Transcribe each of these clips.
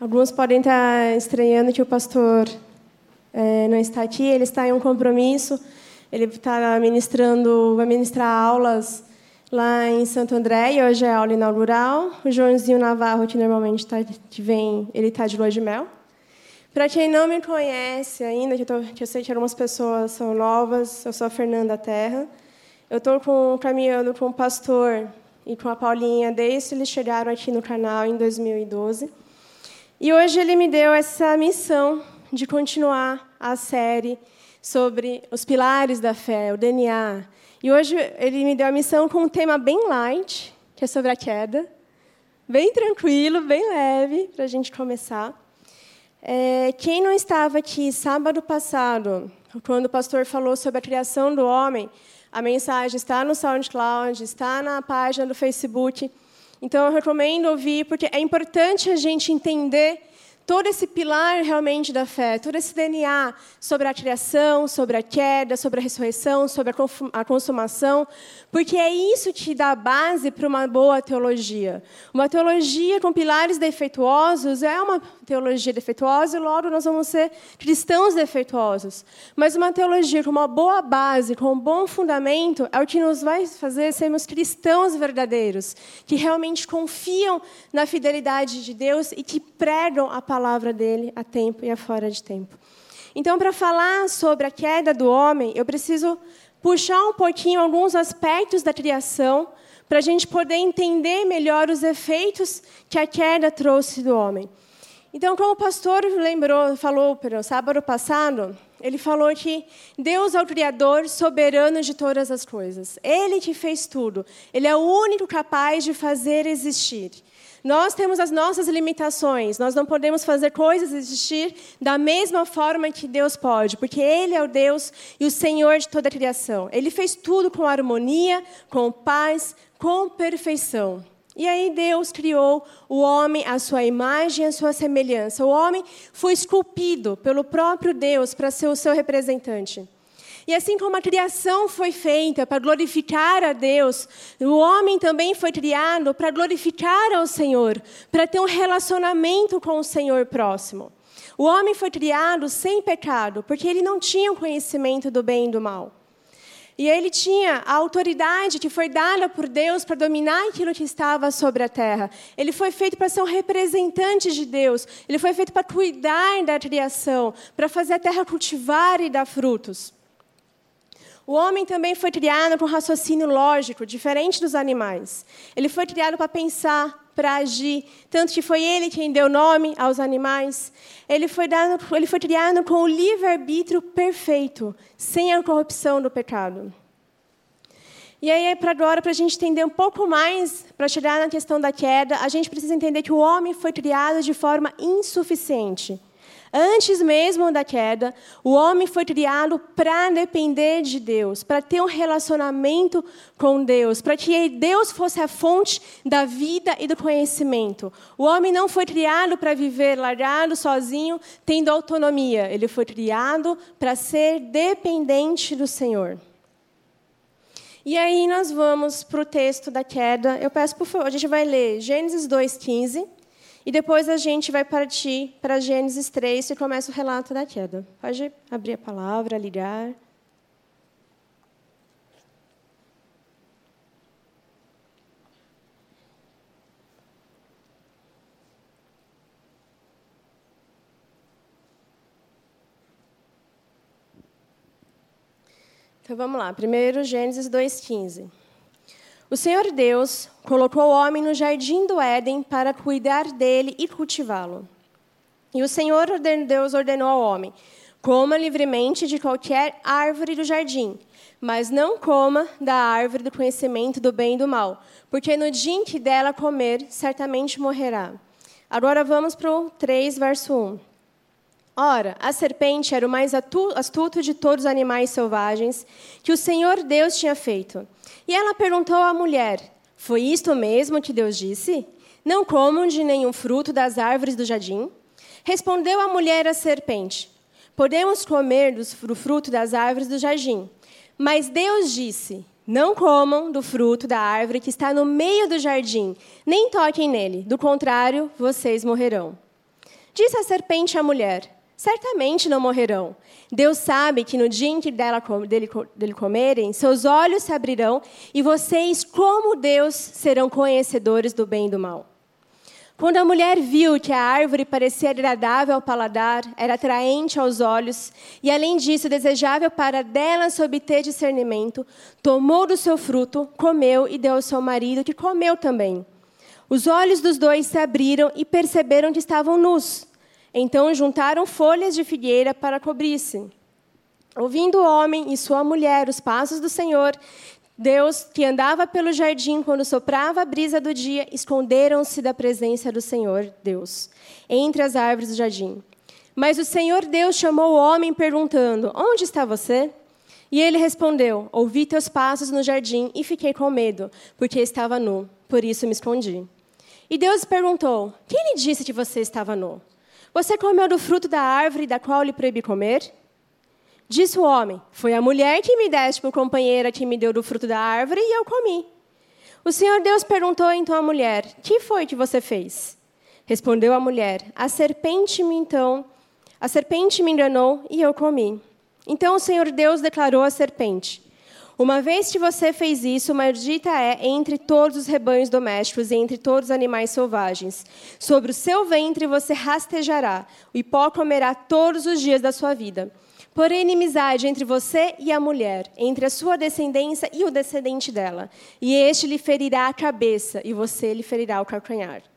Alguns podem estar estranhando que o pastor é, não está aqui, ele está em um compromisso, ele está ministrando, vai ministrar aulas lá em Santo André, e hoje é aula inaugural. O Joãozinho Navarro, que normalmente tá, que vem, ele está de lua de mel. Para quem não me conhece ainda, que eu, tô, que eu, sei que algumas pessoas são novas, eu sou a Fernanda Terra. Eu estou caminhando com o pastor e com a Paulinha desde eles chegaram aqui no canal em 2012. E hoje ele me deu essa missão de continuar a série sobre os pilares da fé, o DNA. E hoje ele me deu a missão com um tema bem light, que é sobre a queda. Bem tranquilo, bem leve, para a gente começar. É, quem não estava aqui sábado passado, quando o pastor falou sobre a criação do homem, a mensagem está no SoundCloud, está na página do Facebook. Então, eu recomendo ouvir, porque é importante a gente entender todo esse pilar realmente da fé, todo esse DNA sobre a criação, sobre a queda, sobre a ressurreição, sobre a consumação, porque é isso que dá base para uma boa teologia. Uma teologia com pilares defeituosos é uma teologia defeituosa e logo nós vamos ser cristãos defeituosos. Mas uma teologia com uma boa base, com um bom fundamento, é o que nos vai fazer sermos cristãos verdadeiros, que realmente confiam na fidelidade de Deus e que pregam a palavra palavra dele a tempo e a fora de tempo. Então, para falar sobre a queda do homem, eu preciso puxar um pouquinho alguns aspectos da criação para a gente poder entender melhor os efeitos que a queda trouxe do homem. Então, como o pastor lembrou, falou no sábado passado, ele falou que Deus é o Criador soberano de todas as coisas. Ele que fez tudo. Ele é o único capaz de fazer existir. Nós temos as nossas limitações, nós não podemos fazer coisas existir da mesma forma que Deus pode, porque Ele é o Deus e o Senhor de toda a criação. Ele fez tudo com harmonia, com paz, com perfeição. E aí Deus criou o homem à sua imagem à sua semelhança. O homem foi esculpido pelo próprio Deus para ser o seu representante. E assim como a criação foi feita para glorificar a Deus, o homem também foi criado para glorificar ao Senhor, para ter um relacionamento com o Senhor próximo. O homem foi criado sem pecado, porque ele não tinha o conhecimento do bem e do mal. E ele tinha a autoridade que foi dada por Deus para dominar aquilo que estava sobre a terra. Ele foi feito para ser um representante de Deus. Ele foi feito para cuidar da criação, para fazer a terra cultivar e dar frutos. O homem também foi criado com raciocínio lógico, diferente dos animais. Ele foi criado para pensar, para agir, tanto que foi ele quem deu nome aos animais. Ele foi, dado, ele foi criado com o livre-arbítrio perfeito, sem a corrupção do pecado. E aí, para agora, para a gente entender um pouco mais, para chegar na questão da queda, a gente precisa entender que o homem foi criado de forma insuficiente. Antes mesmo da queda, o homem foi criado para depender de Deus, para ter um relacionamento com Deus, para que Deus fosse a fonte da vida e do conhecimento. O homem não foi criado para viver largado, sozinho, tendo autonomia. Ele foi criado para ser dependente do Senhor. E aí nós vamos para o texto da queda. Eu peço, por favor, a gente vai ler Gênesis 2,15. E depois a gente vai partir para Gênesis 3 e começa o relato da queda. Pode abrir a palavra, ligar. Então vamos lá. Primeiro, Gênesis 2,15. O Senhor Deus colocou o homem no jardim do Éden para cuidar dele e cultivá-lo. E o Senhor Deus ordenou ao homem: coma livremente de qualquer árvore do jardim, mas não coma da árvore do conhecimento do bem e do mal, porque no dia em que dela comer, certamente morrerá. Agora vamos para o 3, verso 1. Ora, a serpente era o mais astuto de todos os animais selvagens que o Senhor Deus tinha feito. E ela perguntou à mulher: Foi isto mesmo que Deus disse? Não comam de nenhum fruto das árvores do jardim? Respondeu a mulher à serpente: Podemos comer do fruto das árvores do jardim. Mas Deus disse: Não comam do fruto da árvore que está no meio do jardim, nem toquem nele, do contrário, vocês morrerão. Disse a serpente à mulher: Certamente não morrerão. Deus sabe que no dia em que dela, dele, dele comerem, seus olhos se abrirão e vocês, como Deus, serão conhecedores do bem e do mal. Quando a mulher viu que a árvore parecia agradável ao paladar, era atraente aos olhos e, além disso, desejável para dela se obter discernimento, tomou do seu fruto, comeu e deu ao seu marido, que comeu também. Os olhos dos dois se abriram e perceberam que estavam nus. Então juntaram folhas de figueira para cobrir-se. Ouvindo o homem e sua mulher os passos do Senhor, Deus, que andava pelo jardim quando soprava a brisa do dia, esconderam-se da presença do Senhor Deus, entre as árvores do jardim. Mas o Senhor Deus chamou o homem, perguntando: Onde está você? E ele respondeu: Ouvi teus passos no jardim e fiquei com medo, porque estava nu, por isso me escondi. E Deus perguntou: Quem lhe disse que você estava nu? Você comeu do fruto da árvore da qual lhe proibi comer? Disse o homem: Foi a mulher que me deste por companheira que me deu do fruto da árvore e eu comi. O Senhor Deus perguntou então à mulher: Que foi que você fez? Respondeu a mulher: A serpente me então, a serpente me enganou e eu comi. Então o Senhor Deus declarou à serpente: Uma vez que você fez isso, maldita é entre todos os rebanhos domésticos e entre todos os animais selvagens. Sobre o seu ventre você rastejará, o pó comerá todos os dias da sua vida. Porém, inimizade entre você e a mulher, entre a sua descendência e o descendente dela. E este lhe ferirá a cabeça, e você lhe ferirá o calcanhar.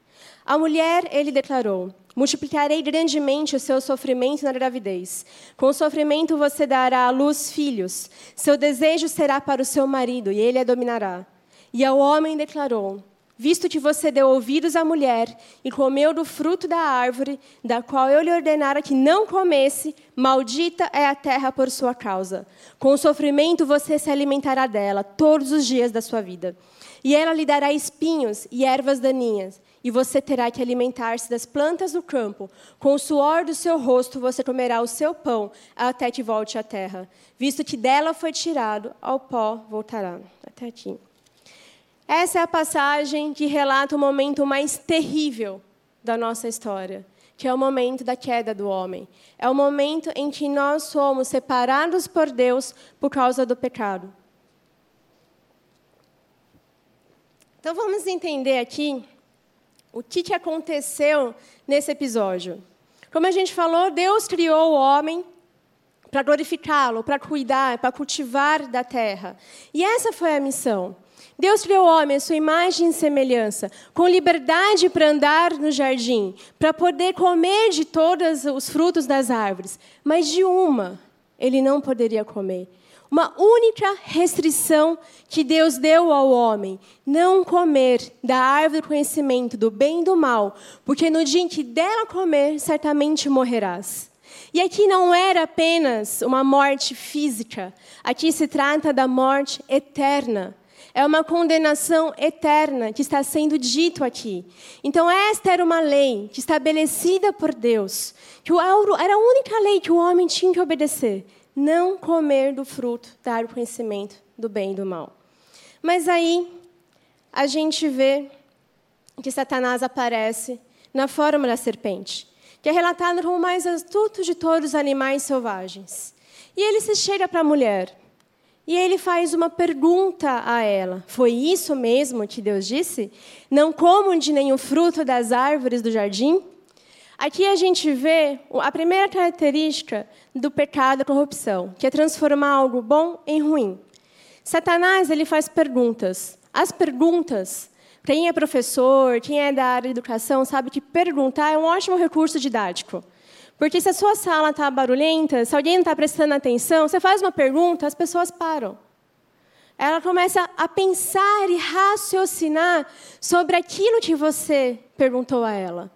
A mulher, ele declarou: Multiplicarei grandemente o seu sofrimento na gravidez. Com o sofrimento você dará à luz filhos. Seu desejo será para o seu marido, e ele a dominará. E ao homem declarou: visto que você deu ouvidos à mulher e comeu do fruto da árvore, da qual eu lhe ordenara que não comesse, maldita é a terra por sua causa. Com sofrimento você se alimentará dela todos os dias da sua vida. E ela lhe dará espinhos e ervas daninhas, e você terá que alimentar-se das plantas do campo. Com o suor do seu rosto você comerá o seu pão, até que volte à terra. Visto que dela foi tirado, ao pó voltará. Até aqui. Essa é a passagem que relata o momento mais terrível da nossa história, que é o momento da queda do homem. É o momento em que nós somos separados por Deus por causa do pecado. Então vamos entender aqui o que, que aconteceu nesse episódio. Como a gente falou, Deus criou o homem para glorificá-lo, para cuidar, para cultivar da terra. E essa foi a missão. Deus criou o homem à sua imagem e semelhança, com liberdade para andar no jardim, para poder comer de todos os frutos das árvores, mas de uma ele não poderia comer. Uma única restrição que Deus deu ao homem: não comer da árvore do conhecimento do bem e do mal, porque no dia em que dela comer, certamente morrerás. E aqui não era apenas uma morte física, aqui se trata da morte eterna. É uma condenação eterna que está sendo dito aqui. Então, esta era uma lei estabelecida por Deus, que era a única lei que o homem tinha que obedecer: não comer do fruto, dar o conhecimento do bem e do mal. Mas aí, a gente vê que Satanás aparece na forma da serpente, que é relatado como o mais astuto de todos os animais selvagens. E ele se chega para a mulher e ele faz uma pergunta a ela: Foi isso mesmo que Deus disse? Não comam de nenhum fruto das árvores do jardim? Aqui a gente vê a primeira característica do pecado, a corrupção, que é transformar algo bom em ruim. Satanás ele faz perguntas. As perguntas, quem é professor, quem é da área de educação, sabe que perguntar é um ótimo recurso didático. Porque se a sua sala está barulhenta, se alguém não está prestando atenção, você faz uma pergunta, as pessoas param. Ela começa a pensar e raciocinar sobre aquilo que você perguntou a ela.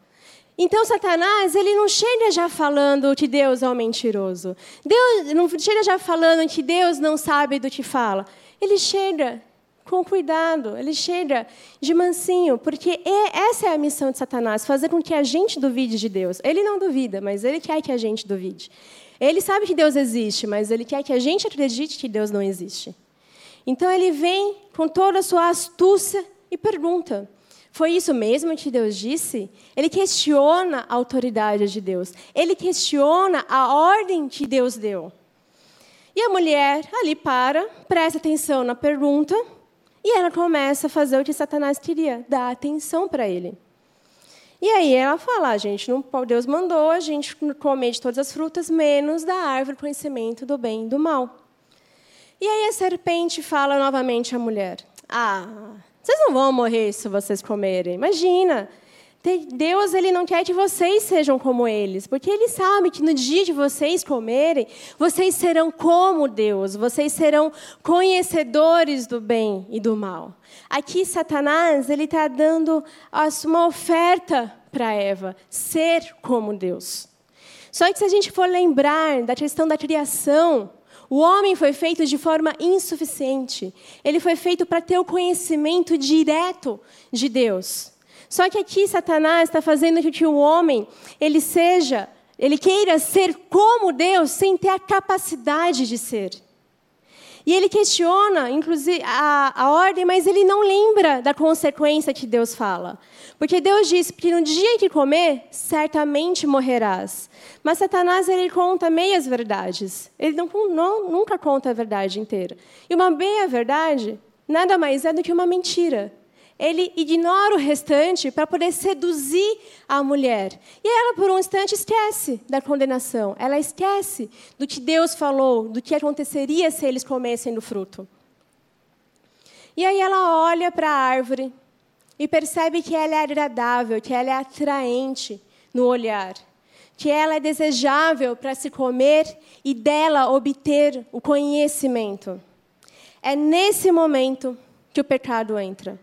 Então, Satanás, ele não chega já falando que Deus é um mentiroso. Deus não chega já falando que Deus não sabe do que fala. Ele chega com cuidado, ele chega de mansinho, porque essa é a missão de Satanás, fazer com que a gente duvide de Deus. Ele não duvida, mas ele quer que a gente duvide. Ele sabe que Deus existe, mas ele quer que a gente acredite que Deus não existe. Então ele vem com toda a sua astúcia e pergunta: Foi isso mesmo que Deus disse? Ele questiona a autoridade de Deus. Ele questiona a ordem que Deus deu. E a mulher ali para, presta atenção na pergunta, e ela começa a fazer o que Satanás queria, dar atenção para ele. E aí ela fala, a gente não, Deus mandou a gente comer de todas as frutas, menos da árvore do conhecimento do bem e do mal. E aí a serpente fala novamente à mulher, ah, vocês não vão morrer se vocês comerem. Imagina. Deus ele não quer que vocês sejam como eles, porque ele sabe que no dia de vocês comerem, vocês serão como Deus, vocês serão conhecedores do bem e do mal. Aqui Satanás ele está dando uma oferta para Eva, ser como Deus. Só que se a gente for lembrar da questão da criação, o homem foi feito de forma insuficiente. Ele foi feito para ter o conhecimento direto de Deus. Só que aqui Satanás está fazendo com que o homem ele seja, ele queira ser como Deus sem ter a capacidade de ser. E ele questiona, inclusive, a, a ordem, mas ele não lembra da consequência que Deus fala. Porque Deus diz que no dia que comer, certamente morrerás. Mas Satanás ele conta meias verdades. Ele não, não, nunca conta a verdade inteira. E uma meia verdade nada mais é do que uma mentira ele ignora o restante para poder seduzir a mulher. E ela, por um instante, esquece da condenação. Ela esquece do que Deus falou, do que aconteceria se eles comessem do fruto. E aí ela olha para a árvore e percebe que ela é agradável, que ela é atraente no olhar, que ela é desejável para se comer e dela obter o conhecimento. É nesse momento que o pecado entra.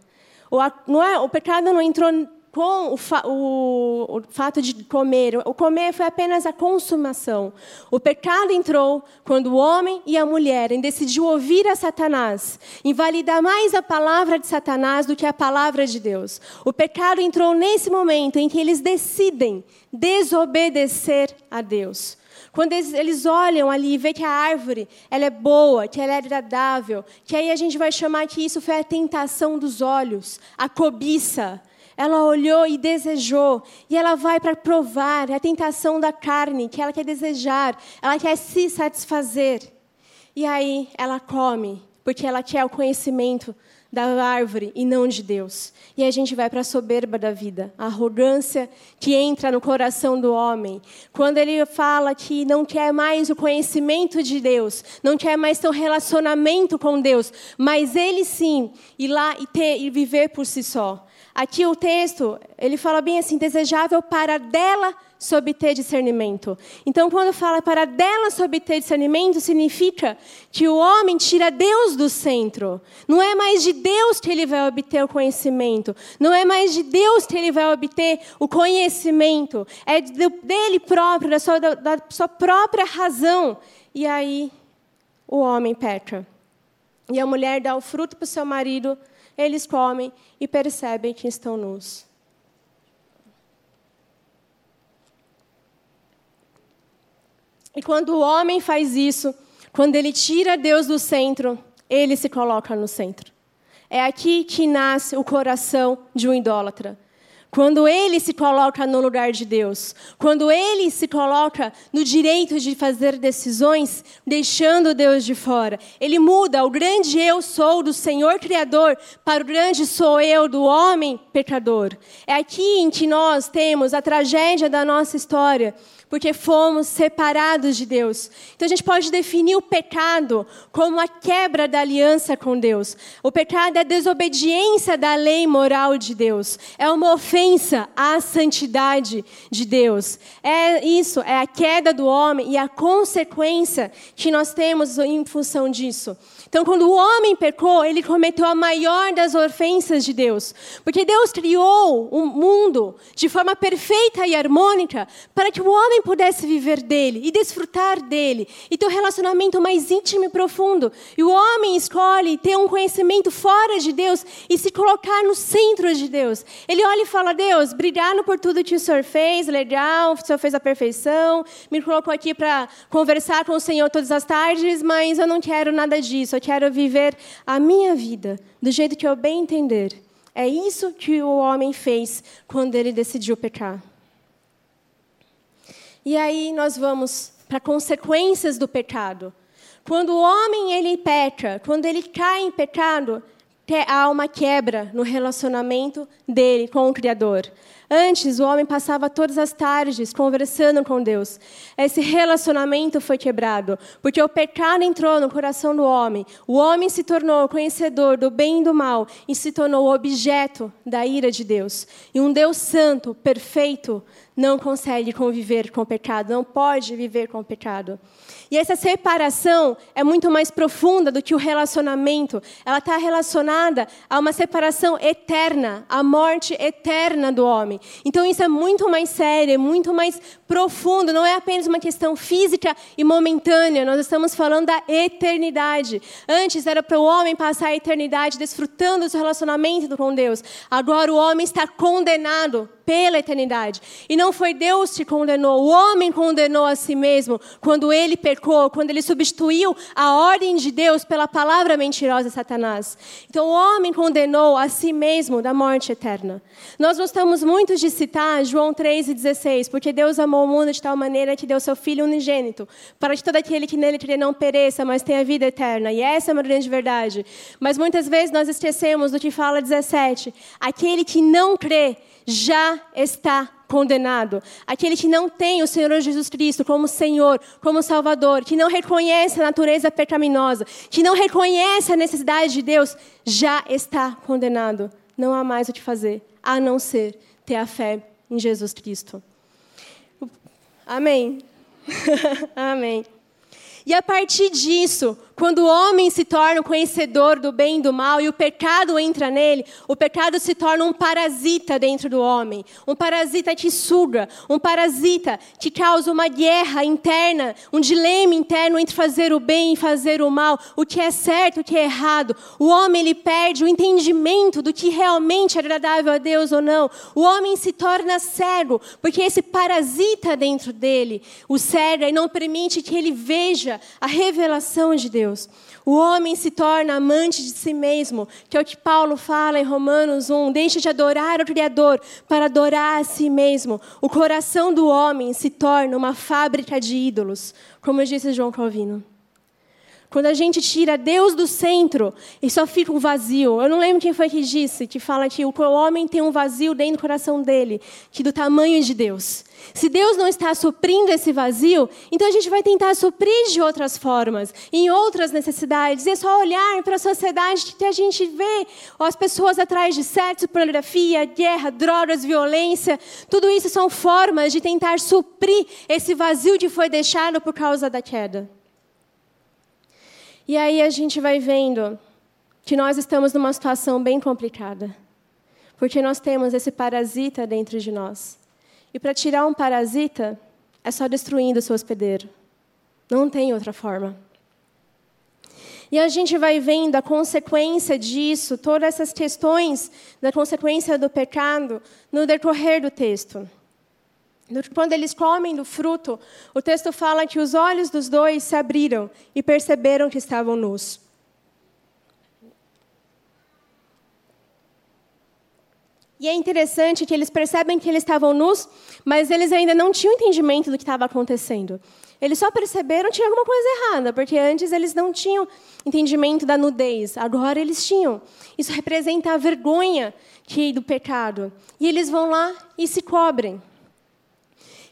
O, não é, o pecado não entrou com o, fa, o, o, fato de comer. O comer foi apenas a consumação. O pecado entrou quando o homem e a mulher decidiu ouvir a Satanás, invalidar mais a palavra de Satanás do que a palavra de Deus. O pecado entrou nesse momento em que eles decidem desobedecer a Deus. Quando eles olham ali e vê que a árvore ela é boa, que ela é agradável, que aí a gente vai chamar que isso foi a tentação dos olhos, a cobiça. Ela olhou e desejou, e ela vai para provar a tentação da carne, que ela quer desejar, ela quer se satisfazer. E aí ela come, porque ela quer o conhecimento da árvore e não de Deus. E a gente vai para a soberba da vida, a arrogância que entra no coração do homem. Quando ele fala que não quer mais o conhecimento de Deus, não quer mais um relacionamento com Deus, mas ele sim ir lá e, ter, e viver por si só. Aqui o texto, ele fala bem assim, desejável para dela se obter discernimento. Então, quando fala para dela se obter discernimento, significa que o homem tira Deus do centro. Não é mais de Deus que ele vai obter o conhecimento. Não é mais de Deus que ele vai obter o conhecimento. É dele próprio, da sua, da sua própria razão. E aí, o homem peca. E a mulher dá o fruto para o seu marido eles comem e percebem que estão nus. E quando o homem faz isso, quando ele tira Deus do centro, ele se coloca no centro. É aqui que nasce o coração de um idólatra. Quando ele se coloca no lugar de Deus, quando ele se coloca no direito de fazer decisões, deixando Deus de fora, ele muda o grande eu sou do Senhor Criador para o grande sou eu do homem pecador. É aqui em que nós temos a tragédia da nossa história, porque fomos separados de Deus. Então a gente pode definir o pecado como a quebra da aliança com Deus. O pecado é a desobediência da lei moral de Deus. É uma ofensa à santidade de Deus. É isso, é a queda do homem e a consequência que nós temos em função disso. Então, quando o homem pecou, ele cometeu a maior das ofensas de Deus. Porque Deus criou o mundo de forma perfeita e harmônica para que o homem pudesse viver dele e desfrutar dele e ter um relacionamento mais íntimo e profundo. E o homem escolhe ter um conhecimento fora de Deus e se colocar no centro de Deus. Ele olha e fala: Deus, obrigado por tudo que o Senhor fez, legal, o Senhor fez a perfeição, me colocou aqui para conversar com o Senhor todas as tardes, mas eu não quero nada disso quero viver a minha vida do jeito que eu bem entender. É isso que o homem fez quando ele decidiu pecar. E aí nós vamos para consequências do pecado. Quando o homem ele peca, quando ele cai em pecado, há uma quebra no relacionamento dele com o Criador. Antes, o homem passava todas as tardes conversando com Deus. Esse relacionamento foi quebrado, porque o pecado entrou no coração do homem. O homem se tornou conhecedor do bem e do mal e se tornou objeto da ira de Deus. E um Deus santo, perfeito, não consegue conviver com o pecado, não pode viver com o pecado. E essa separação é muito mais profunda do que o relacionamento. Ela está relacionada a uma separação eterna, a morte eterna do homem. Então isso é muito mais sério, é muito mais profundo. Não é apenas uma questão física e momentânea. Nós estamos falando da eternidade. Antes era para o homem passar a eternidade desfrutando do relacionamento com Deus. Agora o homem está condenado pela eternidade. E não foi Deus que condenou, o homem condenou a si mesmo quando ele pecou, quando ele substituiu a ordem de Deus pela palavra mentirosa de Satanás. Então o homem condenou a si mesmo da morte eterna. Nós gostamos muito de citar João 3,16, porque Deus amou o mundo de tal maneira que deu seu Filho unigênito, para que todo aquele que nele crê não pereça, mas tenha vida eterna. E essa é uma grande verdade. Mas muitas vezes nós esquecemos do que fala 17. Aquele que não crê já está condenado. Aquele que não tem o Senhor Jesus Cristo como Senhor, como Salvador, que não reconhece a natureza pecaminosa, que não reconhece a necessidade de Deus, já está condenado. Não há mais o que fazer, a não ser ter a fé em Jesus Cristo. Amém. Amém. E a partir disso, quando o homem se torna o conhecedor do bem e do mal e o pecado entra nele, o pecado se torna um parasita dentro do homem. Um parasita que suga, um parasita que causa uma guerra interna, um dilema interno entre fazer o bem e fazer o mal, o que é certo, o que é errado. O homem ele perde o entendimento do que realmente é agradável a Deus ou não. O homem se torna cego, porque esse parasita dentro dele o cega e não permite que ele veja a revelação de Deus. Deus. O homem se torna amante de si mesmo, que é o que Paulo fala em Romanos 1. Deixa de adorar o Criador para adorar a si mesmo. O coração do homem se torna uma fábrica de ídolos, como disse João Calvino. Quando a gente tira Deus do centro e só fica um vazio. Eu não lembro quem foi que disse, que fala que o homem tem um vazio dentro do coração dele, que do tamanho de Deus. Se Deus não está suprindo esse vazio, então a gente vai tentar suprir de outras formas, em outras necessidades. É só olhar para a sociedade que a gente vê as pessoas atrás de sexo, pornografia, guerra, drogas, violência. Tudo isso são formas de tentar suprir esse vazio que foi deixado por causa da queda. E aí a gente vai vendo que nós estamos numa situação bem complicada. Porque nós temos esse parasita dentro de nós. E para tirar um parasita, é só destruindo o seu hospedeiro. Não tem outra forma. E a gente vai vendo a consequência disso, todas essas questões da consequência do pecado, no decorrer do texto. Quando eles comem do fruto, o texto fala que os olhos dos dois se abriram e perceberam que estavam nus. E é interessante que eles percebem que eles estavam nus, mas eles ainda não tinham entendimento do que estava acontecendo. Eles só perceberam que tinha alguma coisa errada, porque antes eles não tinham entendimento da nudez, agora eles tinham. Isso representa a vergonha que do pecado. E eles vão lá e se cobrem.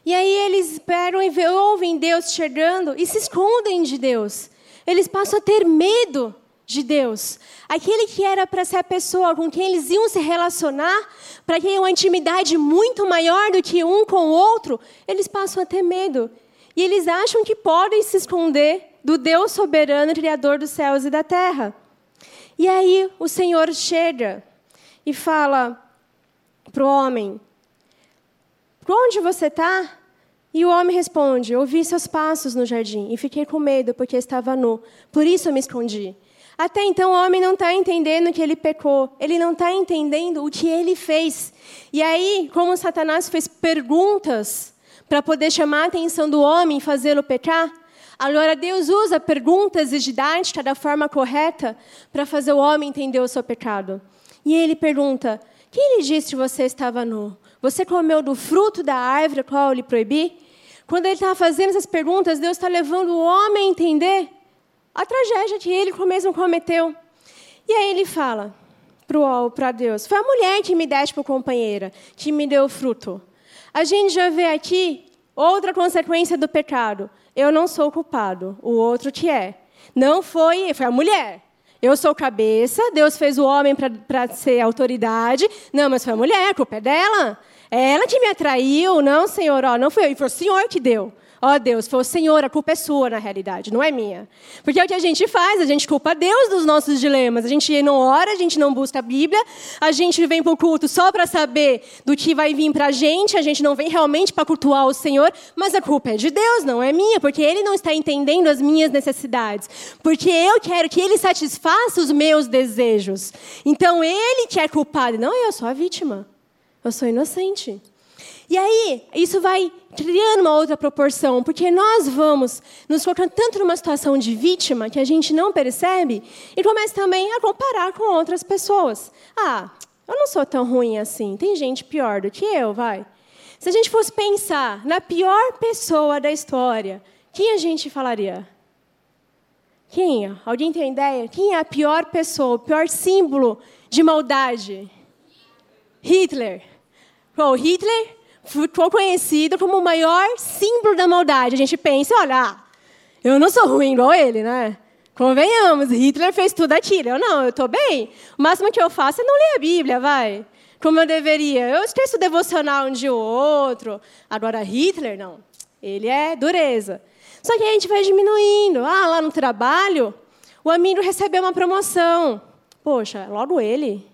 E aí eles esperam e ouvem Deus chegando e se escondem de Deus. Eles passam a ter medo de Deus. Aquele que era para ser a pessoa com quem eles iam se relacionar, para quem uma intimidade muito maior do que um com o outro, eles passam a ter medo. E eles acham que podem se esconder do Deus soberano, Criador dos céus e da terra. E aí o Senhor chega e fala para o homem: onde você está? E o homem responde: Ouvi seus passos no jardim e fiquei com medo porque estava nu. Por isso eu me escondi. Até então o homem não está entendendo que ele pecou. Ele não está entendendo o que ele fez. E aí, como Satanás fez perguntas para poder chamar a atenção do homem e fazê-lo pecar, agora Deus usa perguntas e didática da forma correta para fazer o homem entender o seu pecado. E ele pergunta: Quem lhe disse que você estava nu? Você comeu do fruto da árvore a qual eu lhe proibi? Quando ele estava fazendo essas perguntas, Deus está levando o homem a entender a tragédia que ele mesmo cometeu. E aí ele fala para Deus: Foi a mulher que me deste por companheira, que me deu fruto. A gente já vê aqui outra consequência do pecado. Eu não sou culpado, o outro que é. Não foi, foi a mulher. Eu sou cabeça, Deus fez o homem para ser autoridade. Não, mas foi a mulher, a culpa é dela. Ela que me atraiu, não, Senhor, ó, não foi eu. E foi o Senhor que deu. Ó Deus, foi o Senhor, a culpa é sua na realidade, não é minha. Porque é o que a gente faz, a gente culpa Deus dos nossos dilemas. A gente não ora, a gente não busca a Bíblia, a gente vem para o culto só para saber do que vai vir para a gente, a gente não vem realmente para cultuar o Senhor, mas a culpa é de Deus, não é minha, porque Ele não está entendendo as minhas necessidades. Porque eu quero que Ele satisfaça os meus desejos. Então Ele que é culpado, não eu sou a vítima. Eu sou inocente. E aí, isso vai criando uma outra proporção, porque nós vamos nos colocando tanto numa situação de vítima que a gente não percebe e começa também a comparar com outras pessoas. Ah, eu não sou tão ruim assim, tem gente pior do que eu, vai. Se a gente fosse pensar na pior pessoa da história, quem a gente falaria? Quem? Alguém tem ideia? Quem é a pior pessoa, o pior símbolo de maldade? Hitler. Bom, Hitler ficou conhecido como o maior símbolo da maldade. A gente pensa, olha, eu não sou ruim igual ele, né? Convenhamos, Hitler fez tudo aquilo. Eu não, eu estou bem. O máximo que eu faço é não ler a Bíblia, vai. Como eu deveria. Eu esqueço devocional um ou outro. Agora, Hitler, não. Ele é dureza. Só que a gente vai diminuindo. Ah, lá no trabalho, o amigo recebeu uma promoção. Poxa, logo ele.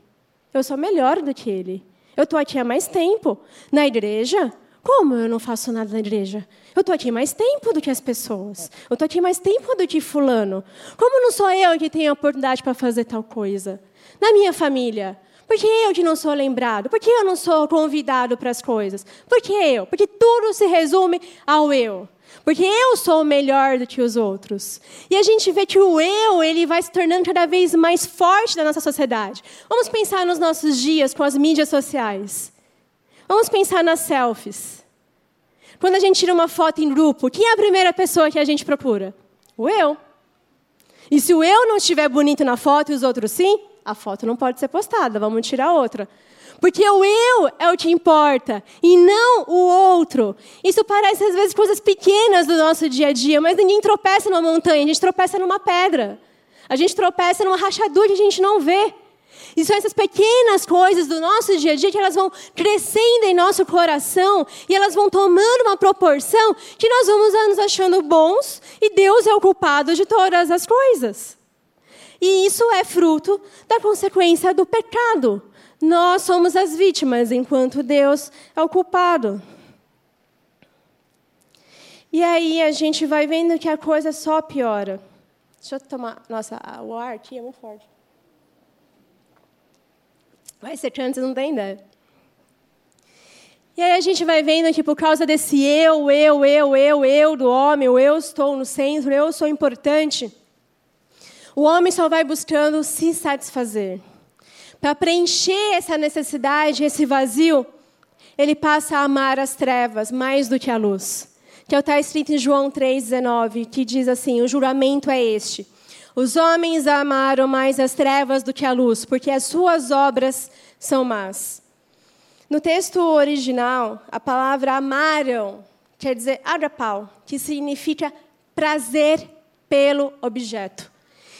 Eu sou melhor do que ele. Eu estou aqui há mais tempo. Na igreja? Como eu não faço nada na igreja? Eu estou aqui mais tempo do que as pessoas. Eu estou aqui mais tempo do que fulano. Como não sou eu que tenho a oportunidade para fazer tal coisa? Na minha família? Por que eu que não sou lembrado? Por que eu não sou convidado para as coisas? Por que eu? Porque tudo se resume ao eu. Porque eu sou melhor do que os outros. E a gente vê que o eu, ele vai se tornando cada vez mais forte na nossa sociedade. Vamos pensar nos nossos dias com as mídias sociais. Vamos pensar nas selfies. Quando a gente tira uma foto em grupo, quem é a primeira pessoa que a gente procura? O eu. E se o eu não estiver bonito na foto e os outros sim, a foto não pode ser postada, vamos tirar outra. Porque o eu é o que importa e não o outro. Isso parece às vezes coisas pequenas do nosso dia a dia, mas ninguém tropeça numa montanha, a gente tropeça numa pedra. A gente tropeça numa rachadura que a gente não vê. E são essas pequenas coisas do nosso dia a dia que elas vão crescendo em nosso coração e elas vão tomando uma proporção que nós vamos nos achando bons e Deus é o culpado de todas as coisas. E isso é fruto da consequência do pecado. Nós somos as vítimas, enquanto Deus é o culpado. E aí a gente vai vendo que a coisa só piora. Deixa eu tomar. Nossa, o ar aqui é muito forte. Vai secando, vocês não têm ideia. E aí a gente vai vendo que por causa desse eu, eu, eu, eu, eu do homem, eu estou no centro, eu sou importante, o homem só vai buscando se satisfazer. Para preencher essa necessidade, esse vazio, ele passa a amar as trevas mais do que a luz. Que é está escrito em João 3,19, que diz assim: o juramento é este. Os homens amaram mais as trevas do que a luz, porque as suas obras são más. No texto original, a palavra amaram quer dizer agapau, que significa prazer pelo objeto.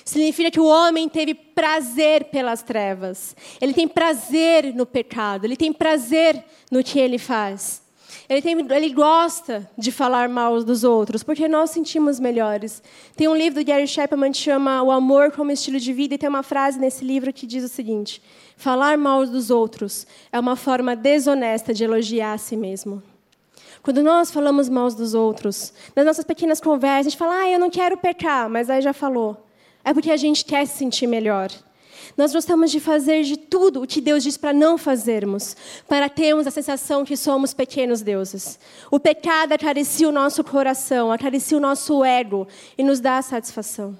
Significa que o homem teve prazer pelas trevas. Ele tem prazer no pecado. Ele tem prazer no que ele faz. Ele, tem, ele gosta de falar mal dos outros, porque nós sentimos melhores. Tem um livro do Gary Chapman que chama O Amor como Estilo de Vida, e tem uma frase nesse livro que diz o seguinte: Falar mal dos outros é uma forma desonesta de elogiar a si mesmo. Quando nós falamos mal dos outros, nas nossas pequenas conversas, a gente fala, ah, eu não quero pecar, mas aí já falou. É porque a gente quer se sentir melhor. Nós gostamos de fazer de tudo o que Deus diz para não fazermos, para termos a sensação que somos pequenos deuses. O pecado acaricia o nosso coração, acaricia o nosso ego e nos dá satisfação.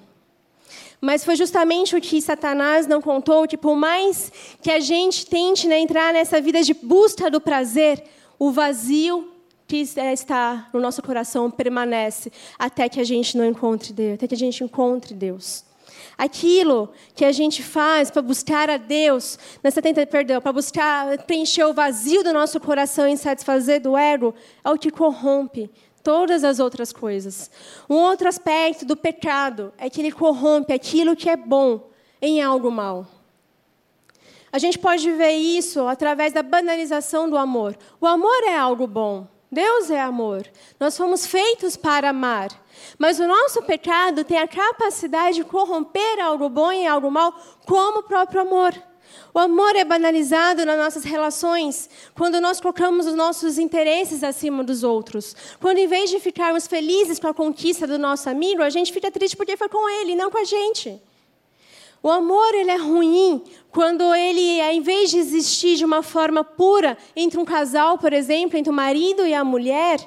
Mas foi justamente o que Satanás não contou, que por mais que a gente tente né, entrar nessa vida de busca do prazer, o vazio que está no nosso coração permanece até que a gente não encontre Deus, até que a gente encontre Deus. Aquilo que a gente faz para buscar a Deus, nessa tenta, perdão, para buscar preencher o vazio do nosso coração e satisfazer do ego, é o que corrompe todas as outras coisas. Um outro aspecto do pecado é que ele corrompe aquilo que é bom em algo mal. A gente pode ver isso através da banalização do amor. O amor é algo bom. Deus é amor. Nós fomos feitos para amar. Mas o nosso pecado tem a capacidade de corromper algo bom e algo mal, como o próprio amor. O amor é banalizado nas nossas relações quando nós colocamos os nossos interesses acima dos outros. Quando, em vez de ficarmos felizes com a conquista do nosso amigo, a gente fica triste porque foi com ele, não com a gente. O amor ele é ruim quando ele, em vez de existir de uma forma pura entre um casal, por exemplo, entre o marido e a mulher,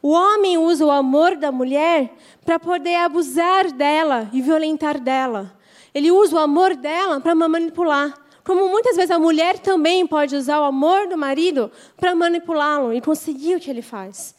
o homem usa o amor da mulher para poder abusar dela e violentar dela. Ele usa o amor dela para manipular. Como muitas vezes a mulher também pode usar o amor do marido para manipulá-lo e conseguir o que ele faz.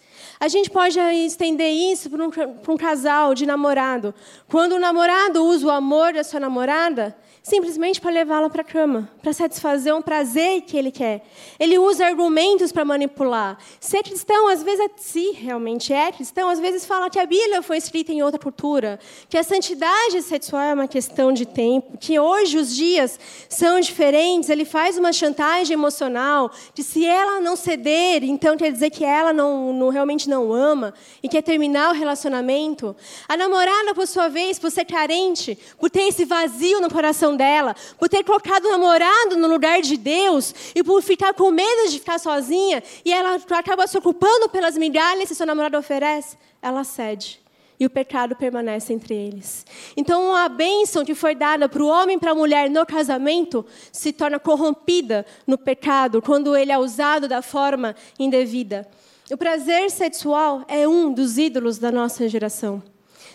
A gente pode estender isso para um, para um casal de namorado. Quando o namorado usa o amor da sua namorada, simplesmente para levá-la para a cama, para satisfazer um prazer que ele quer. Ele usa argumentos para manipular. Ser cristão, às vezes, é, se realmente é cristão, às vezes fala que a Bíblia foi escrita em outra cultura, que a santidade sexual é uma questão de tempo, que hoje os dias são diferentes. Ele faz uma chantagem emocional de se ela não ceder, então quer dizer que ela não, não realmente não ama e quer terminar o relacionamento. A namorada, por sua vez, por ser carente, por ter esse vazio no coração dela, por ter colocado o namorado no lugar de Deus e por ficar com medo de ficar sozinha e ela acaba se ocupando pelas migalhas que seu namorado oferece, ela cede. E o pecado permanece entre eles. Então, a bênção que foi dada para o homem e para a mulher no casamento se torna corrompida no pecado, quando ele é usado da forma indevida. O prazer sexual é um dos ídolos da nossa geração.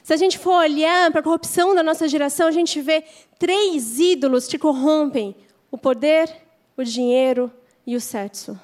Se a gente for olhar para a corrupção da nossa geração, a gente vê três ídolos que corrompem: o poder, o dinheiro e o sexo.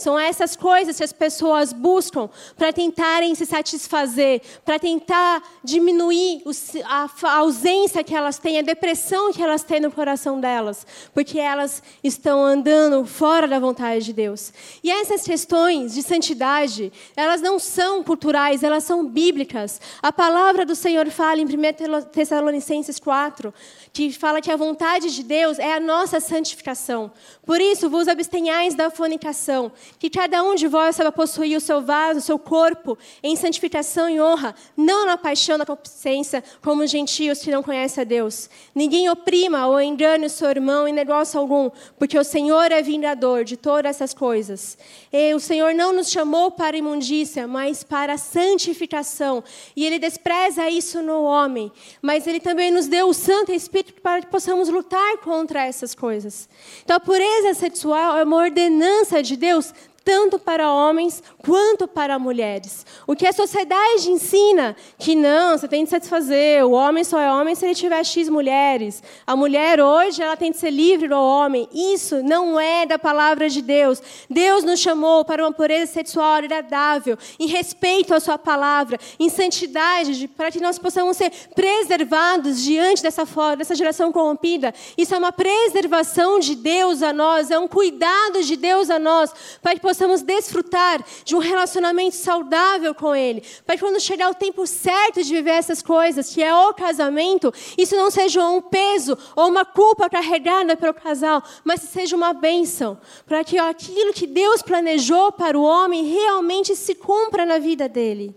São essas coisas que as pessoas buscam para tentarem se satisfazer, para tentar diminuir a ausência que elas têm, a depressão que elas têm no coração delas, porque elas estão andando fora da vontade de Deus. E essas questões de santidade, elas não são culturais, elas são bíblicas. A palavra do Senhor fala em 1 Tessalonicenses 4, que fala que a vontade de Deus é a nossa santificação. Por isso, vos abstenhais da fornicação, que cada um de vós saiba possuir o seu vaso, o seu corpo, em santificação e honra, não na paixão da concupiscência, como os gentios que não conhecem a Deus. Ninguém oprima ou engane o seu irmão em negócio algum, porque o Senhor é vingador de todas essas coisas. E o Senhor não nos chamou para imundícia, mas para santificação. E Ele despreza isso no homem, mas Ele também nos deu o Santo Espírito para que possamos lutar contra essas coisas. Então, a pureza sexual é uma ordenança de Deus tanto para homens quanto para mulheres. O que a sociedade ensina que não, você tem que satisfazer, o homem só é homem se ele tiver X mulheres. A mulher hoje, ela tem que ser livre do homem. Isso não é da palavra de Deus. Deus nos chamou para uma pureza sexual agradável, em respeito à sua palavra, em santidade, para que nós possamos ser preservados diante dessa, dessa geração corrompida. Isso é uma preservação de Deus a nós, é um cuidado de Deus a nós, para que possamos desfrutar de um relacionamento saudável com Ele. Para que quando chegar o tempo certo de viver essas coisas, que é o casamento, isso não seja um peso ou uma culpa carregada pelo casal, mas seja uma bênção. Para que ó, aquilo que Deus planejou para o homem realmente se cumpra na vida dele.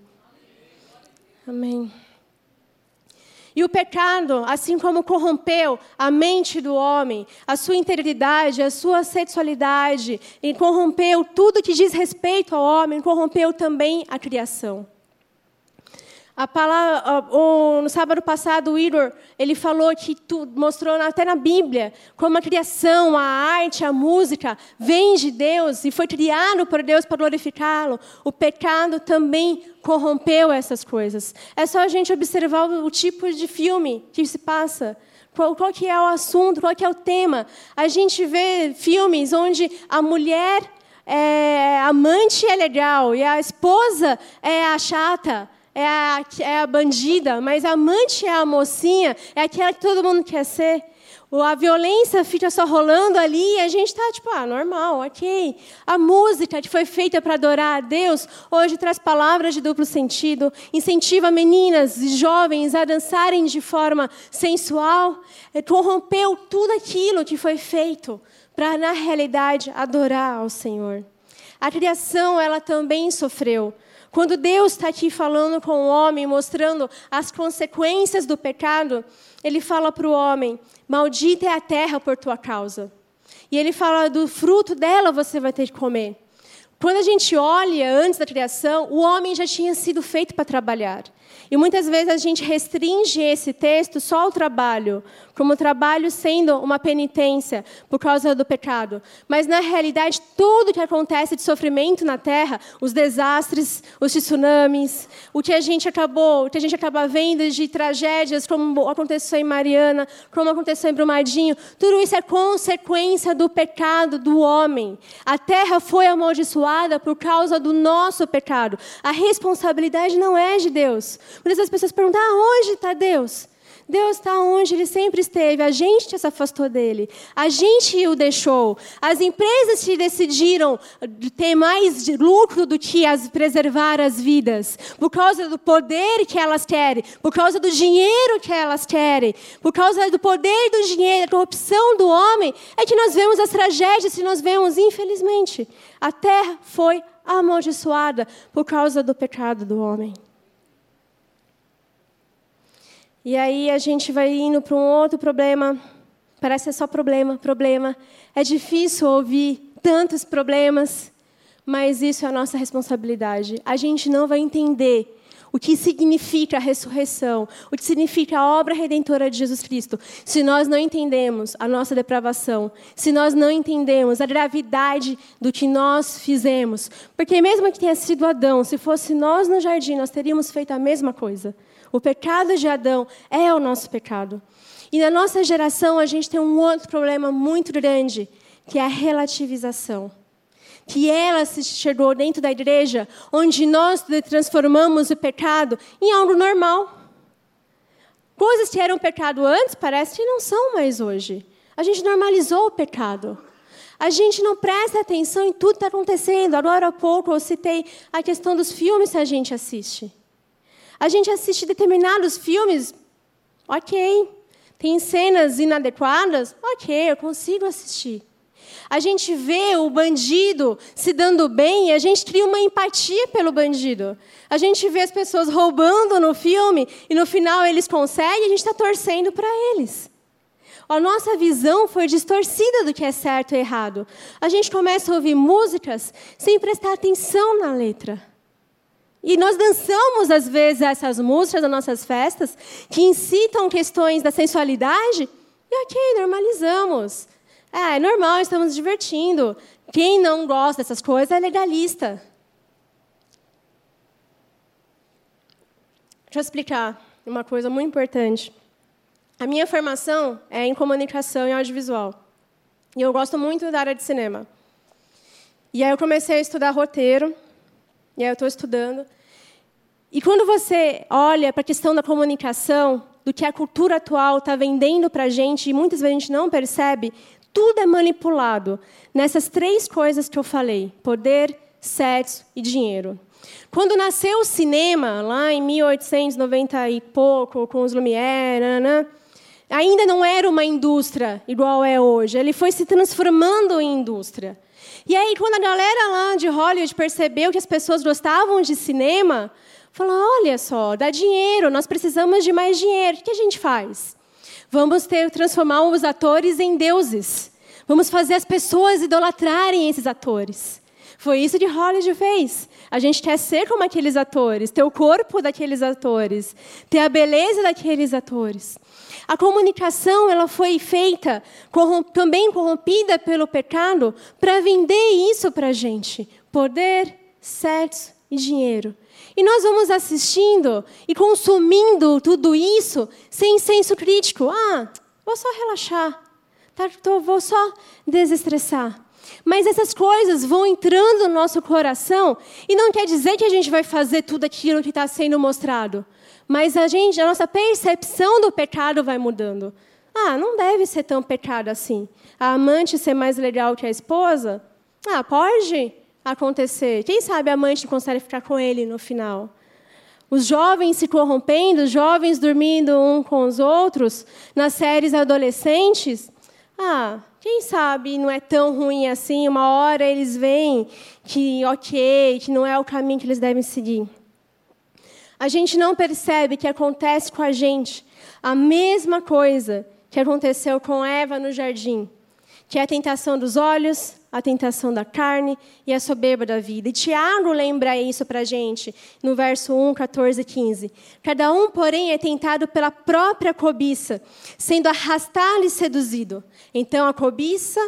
Amém. E o pecado, assim como corrompeu a mente do homem, a sua integridade, a sua sexualidade, e corrompeu tudo que diz respeito ao homem, corrompeu também a criação. A palavra, no sábado passado, o Igor ele falou que tu, mostrou até na Bíblia como a criação, a arte, a música vem de Deus e foi criado por Deus para glorificá-lo. O pecado também corrompeu essas coisas. É só a gente observar o, o tipo de filme que se passa. Qual, qual que é o assunto, qual que é o tema. A gente vê filmes onde a mulher é, amante é legal e a esposa é a chata é a, é a bandida, mas a amante é a mocinha, é aquela que todo mundo quer ser. A violência fica só rolando ali e a gente está tipo, ah, normal, ok. A música que foi feita para adorar a Deus, hoje traz palavras de duplo sentido, incentiva meninas e jovens a dançarem de forma sensual, é, corrompeu tudo aquilo que foi feito para, na realidade, adorar ao Senhor. A criação, ela também sofreu. Quando Deus está aqui falando com o homem, mostrando as consequências do pecado, ele fala para o homem: Maldita é a terra por tua causa. E ele fala: Do fruto dela você vai ter que comer. Quando a gente olha antes da criação, o homem já tinha sido feito para trabalhar. E muitas vezes a gente restringe esse texto só ao trabalho, como o trabalho sendo uma penitência por causa do pecado. Mas na realidade, tudo que acontece de sofrimento na terra, os desastres, os tsunamis, o que a gente acabou, o que a gente acaba vendo de tragédias, como aconteceu em Mariana, como aconteceu em Brumadinho, tudo isso é consequência do pecado do homem. A terra foi amaldiçoada por causa do nosso pecado. A responsabilidade não é de Deus. Muitas vezes as pessoas perguntam: ah, onde está Deus? Deus está onde Ele sempre esteve. A gente se afastou dele. A gente o deixou. As empresas que decidiram ter mais lucro do que as, preservar as vidas. Por causa do poder que elas querem. Por causa do dinheiro que elas querem. Por causa do poder do dinheiro, da corrupção do homem. É que nós vemos as tragédias que nós vemos, infelizmente. A terra foi amaldiçoada por causa do pecado do homem. E aí a gente vai indo para um outro problema. Parece ser só problema, problema. É difícil ouvir tantos problemas, mas isso é a nossa responsabilidade. A gente não vai entender o que significa a ressurreição, o que significa a obra redentora de Jesus Cristo, se nós não entendemos a nossa depravação, se nós não entendemos a gravidade do que nós fizemos. Porque, mesmo que tenha sido Adão, se fosse nós no jardim, nós teríamos feito a mesma coisa. O pecado de Adão é o nosso pecado. E na nossa geração a gente tem um outro problema muito grande, que é a relativização. Que ela se chegou dentro da igreja, onde nós transformamos o pecado em algo normal. Coisas que eram pecado antes, parece que não são mais hoje. A gente normalizou o pecado. A gente não presta atenção em tudo que está acontecendo. Agora há pouco eu citei a questão dos filmes que a gente assiste. A gente assiste determinados filmes, ok. Tem cenas inadequadas, ok, eu consigo assistir. A gente vê o bandido se dando bem e a gente cria uma empatia pelo bandido. A gente vê as pessoas roubando no filme e no final eles conseguem e a gente está torcendo para eles. A nossa visão foi distorcida do que é certo e errado. A gente começa a ouvir músicas sem prestar atenção na letra. E nós dançamos, às vezes, essas músicas nas nossas festas, que incitam questões da sensualidade, e ok, normalizamos. É, é normal, estamos nos divertindo. Quem não gosta dessas coisas é legalista. Deixa eu explicar uma coisa muito importante. A minha formação é em comunicação e audiovisual. E eu gosto muito da área de cinema. E aí eu comecei a estudar roteiro, e aí eu estou estudando. E quando você olha para a questão da comunicação, do que a cultura atual está vendendo para a gente, e muitas vezes a gente não percebe, tudo é manipulado nessas três coisas que eu falei: poder, sexo e dinheiro. Quando nasceu o cinema, lá em 1890 e pouco, com os Lumière, ainda não era uma indústria igual é hoje. Ele foi se transformando em indústria. E aí, quando a galera lá de Hollywood percebeu que as pessoas gostavam de cinema, falou: olha só, dá dinheiro, nós precisamos de mais dinheiro. O que a gente faz? Vamos ter, transformar os atores em deuses. Vamos fazer as pessoas idolatrarem esses atores. Foi isso que Hollywood fez. A gente quer ser como aqueles atores, ter o corpo daqueles atores, ter a beleza daqueles atores. A comunicação ela foi feita também corrompida pelo pecado para vender isso para a gente: poder, sexo e dinheiro. E nós vamos assistindo e consumindo tudo isso sem senso crítico. Ah, vou só relaxar, tá, tô, vou só desestressar. Mas essas coisas vão entrando no nosso coração e não quer dizer que a gente vai fazer tudo aquilo que está sendo mostrado. Mas a gente, a nossa percepção do pecado vai mudando. Ah, não deve ser tão pecado assim. A amante ser mais legal que a esposa? Ah, pode acontecer. Quem sabe a amante consegue ficar com ele no final? Os jovens se corrompendo, os jovens dormindo um com os outros, nas séries adolescentes. Ah, quem sabe não é tão ruim assim, uma hora eles veem que, ok, que não é o caminho que eles devem seguir. A gente não percebe que acontece com a gente a mesma coisa que aconteceu com Eva no jardim, que é a tentação dos olhos, a tentação da carne e a soberba da vida. E Tiago lembra isso para a gente no verso 1, 14 e 15. Cada um, porém, é tentado pela própria cobiça, sendo arrastado e seduzido. Então, a cobiça,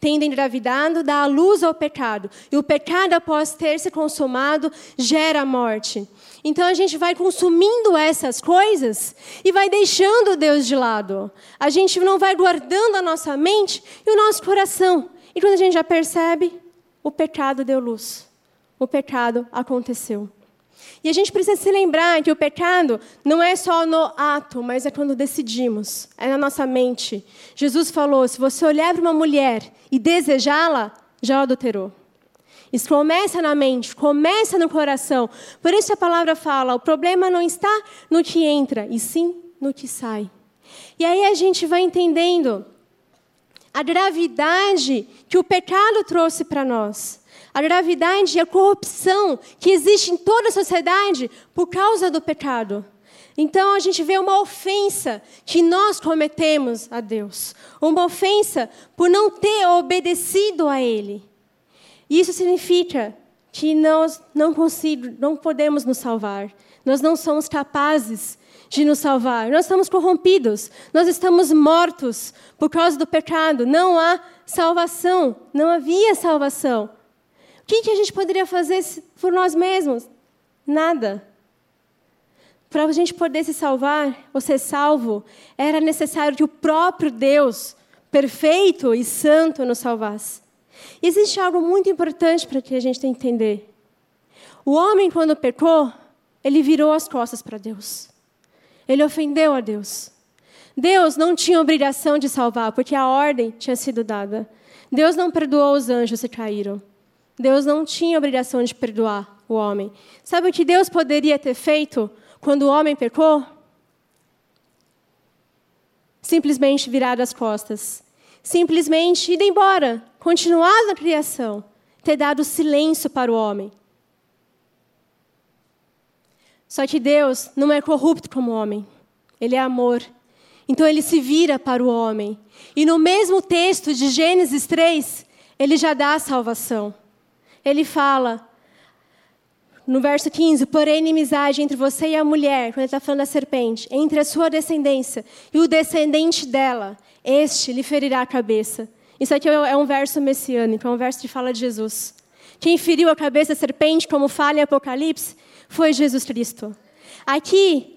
tendo engravidado, dá a luz ao pecado. E o pecado, após ter se consumado, gera a morte. Então a gente vai consumindo essas coisas e vai deixando Deus de lado. A gente não vai guardando a nossa mente e o nosso coração. E quando a gente já percebe, o pecado deu luz. O pecado aconteceu. E a gente precisa se lembrar que o pecado não é só no ato, mas é quando decidimos, é na nossa mente. Jesus falou: se você olhar para uma mulher e desejá-la, já adulterou. Isso começa na mente, começa no coração. Por isso a palavra fala: o problema não está no que entra, e sim no que sai. E aí a gente vai entendendo a gravidade que o pecado trouxe para nós. A gravidade e a corrupção que existe em toda a sociedade por causa do pecado. Então a gente vê uma ofensa que nós cometemos a Deus. Uma ofensa por não ter obedecido a Ele. Isso significa que nós não, consigo, não podemos nos salvar. Nós não somos capazes de nos salvar. Nós estamos corrompidos, nós estamos mortos por causa do pecado. Não há salvação, não havia salvação. Que, que a gente poderia fazer por nós mesmos? Nada. Para a gente poder se salvar ou ser salvo, era necessário que o próprio Deus, perfeito e santo, nos salvasse. E existe algo muito importante para que a gente entender. O homem, quando pecou, ele virou as costas para Deus. Ele ofendeu a Deus. Deus não tinha obrigação de salvar, porque a ordem tinha sido dada. Deus não perdoou os anjos que caíram. Deus não tinha obrigação de perdoar o homem. Sabe o que Deus poderia ter feito quando o homem pecou? Simplesmente virado as costas. Simplesmente ido embora, continuar na criação, ter dado silêncio para o homem. Só que Deus não é corrupto como o homem. Ele é amor. Então ele se vira para o homem. E no mesmo texto de Gênesis 3, ele já dá a salvação. Ele fala, no verso 15: Porém, inimizade entre você e a mulher, quando ele está falando da serpente, entre a sua descendência e o descendente dela, este lhe ferirá a cabeça. Isso aqui é um verso messiânico, é um verso que fala de Jesus. Quem feriu a cabeça da serpente, como fala em Apocalipse, foi Jesus Cristo. Aqui,